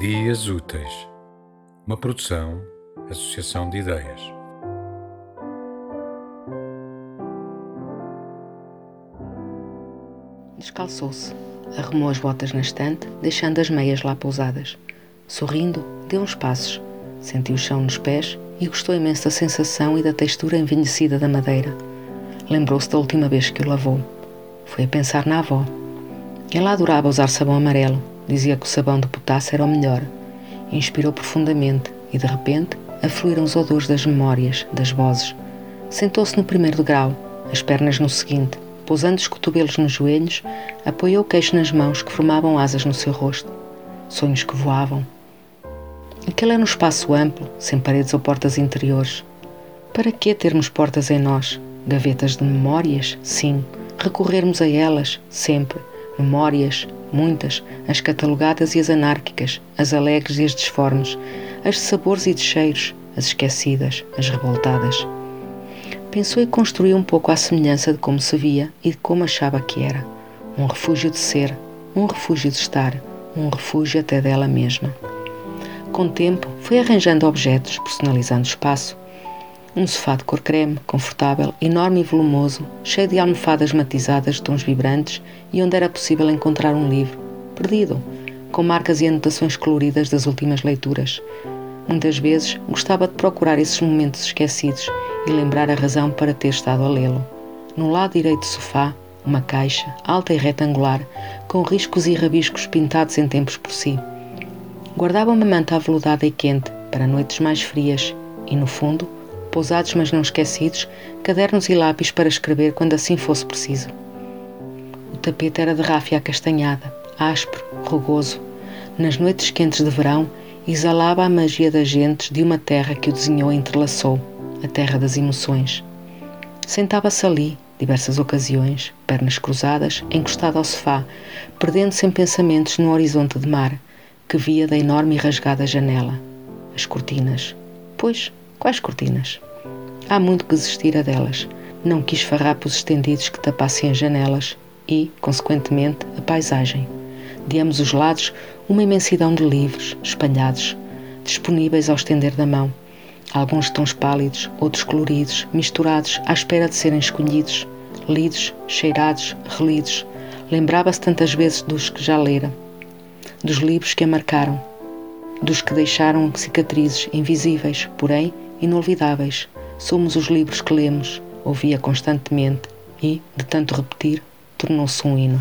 Memórias Úteis, uma produção, associação de ideias. Descalçou-se, arrumou as botas na estante, deixando as meias lá pousadas. Sorrindo, deu uns passos, sentiu o chão nos pés e gostou imenso da sensação e da textura envelhecida da madeira. Lembrou-se da última vez que o lavou. Foi a pensar na avó. Ela adorava usar sabão amarelo, Dizia que o sabão de potássio era o melhor. Inspirou profundamente e, de repente, afluíram os odores das memórias, das vozes. Sentou-se no primeiro degrau, as pernas no seguinte, pousando os cotovelos nos joelhos, apoiou o queixo nas mãos que formavam asas no seu rosto. Sonhos que voavam. Aquele era um espaço amplo, sem paredes ou portas interiores. Para que termos portas em nós? Gavetas de memórias? Sim. Recorrermos a elas, sempre. Memórias, muitas, as catalogadas e as anárquicas, as alegres e as disformes, as de sabores e de cheiros, as esquecidas, as revoltadas. Pensou e construiu um pouco à semelhança de como se via e de como achava que era. Um refúgio de ser, um refúgio de estar, um refúgio até dela mesma. Com o tempo, foi arranjando objetos, personalizando espaço. Um sofá de cor creme, confortável, enorme e volumoso, cheio de almofadas matizadas de tons vibrantes e onde era possível encontrar um livro, perdido, com marcas e anotações coloridas das últimas leituras. Muitas vezes gostava de procurar esses momentos esquecidos e lembrar a razão para ter estado a lê-lo. No lado direito do sofá, uma caixa, alta e retangular, com riscos e rabiscos pintados em tempos por si. Guardava uma manta aveludada e quente para noites mais frias e, no fundo, pousados mas não esquecidos, cadernos e lápis para escrever quando assim fosse preciso. O tapete era de ráfia acastanhada, áspero, rugoso. Nas noites quentes de verão, exalava a magia das gentes de uma terra que o desenhou e entrelaçou, a terra das emoções. Sentava-se ali, diversas ocasiões, pernas cruzadas, encostado ao sofá, perdendo-se em pensamentos no horizonte de mar, que via da enorme e rasgada janela. As cortinas. Pois, Quais cortinas? Há muito que desistira delas. Não quis farrapos estendidos que tapassem as janelas e, consequentemente, a paisagem. De ambos os lados, uma imensidão de livros, espalhados, disponíveis ao estender da mão. Alguns tons pálidos, outros coloridos, misturados, à espera de serem escolhidos, lidos, cheirados, relidos. Lembrava-se tantas vezes dos que já lera, dos livros que a marcaram, dos que deixaram cicatrizes invisíveis, porém inolvidáveis. Somos os livros que lemos, ouvia constantemente e, de tanto repetir, tornou-se um hino.